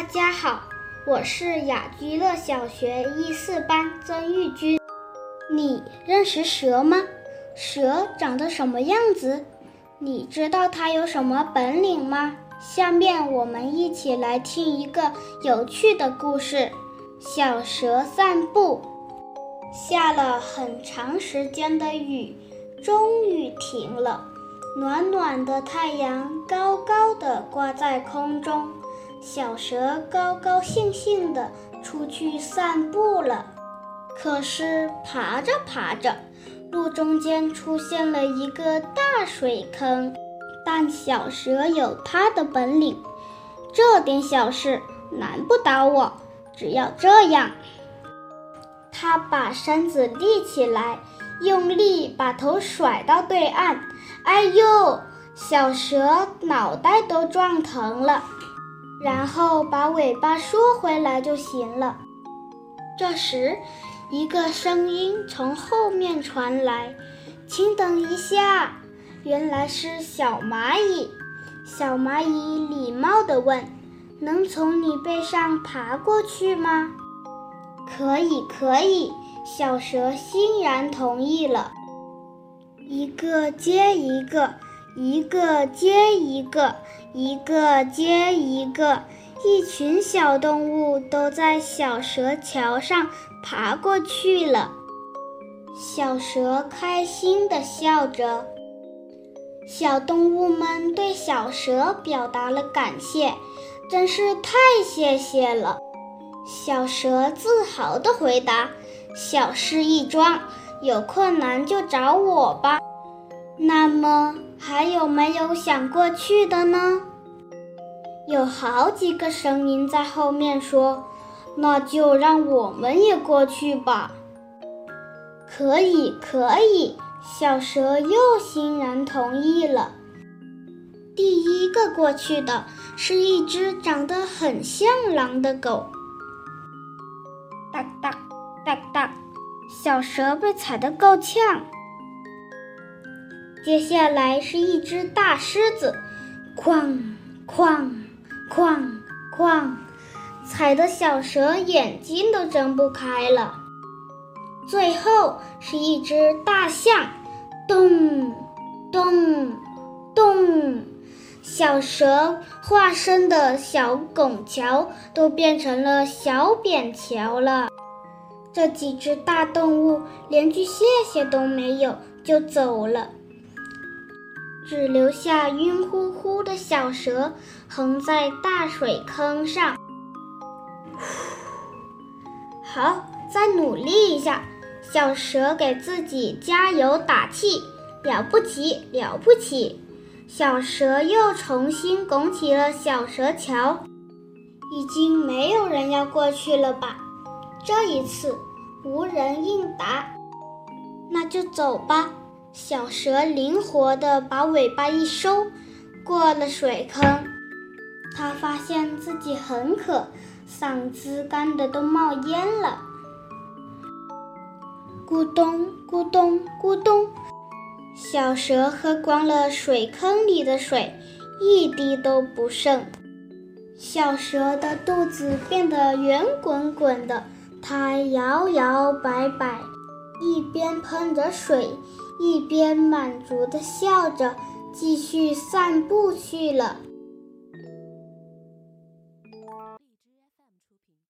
大家好，我是雅居乐小学一四班曾玉君。你认识蛇吗？蛇长得什么样子？你知道它有什么本领吗？下面我们一起来听一个有趣的故事：小蛇散步。下了很长时间的雨，终于停了。暖暖的太阳高高的挂在空中。小蛇高高兴兴地出去散步了，可是爬着爬着，路中间出现了一个大水坑。但小蛇有它的本领，这点小事难不倒我。只要这样，它把身子立起来，用力把头甩到对岸。哎呦，小蛇脑袋都撞疼了。然后把尾巴缩回来就行了。这时，一个声音从后面传来：“请等一下。”原来是小蚂蚁。小蚂蚁礼貌地问：“能从你背上爬过去吗？”“可以，可以。”小蛇欣然同意了。一个接一个。一个接一个，一个接一个，一群小动物都在小蛇桥上爬过去了。小蛇开心地笑着，小动物们对小蛇表达了感谢，真是太谢谢了。小蛇自豪地回答：“小事一桩，有困难就找我吧。”那么。还有没有想过去的呢？有好几个声音在后面说：“那就让我们也过去吧。”可以，可以，小蛇又欣然同意了。第一个过去的是一只长得很像狼的狗。哒哒哒哒，小蛇被踩得够呛。接下来是一只大狮子，哐哐哐哐，踩得小蛇眼睛都睁不开了。最后是一只大象，咚咚咚，小蛇化身的小拱桥都变成了小扁桥了。这几只大动物连句谢谢都没有就走了。只留下晕乎乎的小蛇横在大水坑上。好，再努力一下！小蛇给自己加油打气，了不起，了不起！小蛇又重新拱起了小蛇桥。已经没有人要过去了吧？这一次无人应答，那就走吧。小蛇灵活地把尾巴一收，过了水坑。它发现自己很渴，嗓子干得都冒烟了。咕咚咕咚咕咚，小蛇喝光了水坑里的水，一滴都不剩。小蛇的肚子变得圆滚滚的，它摇摇摆摆，一边喷着水。一边满足地笑着，继续散步去了。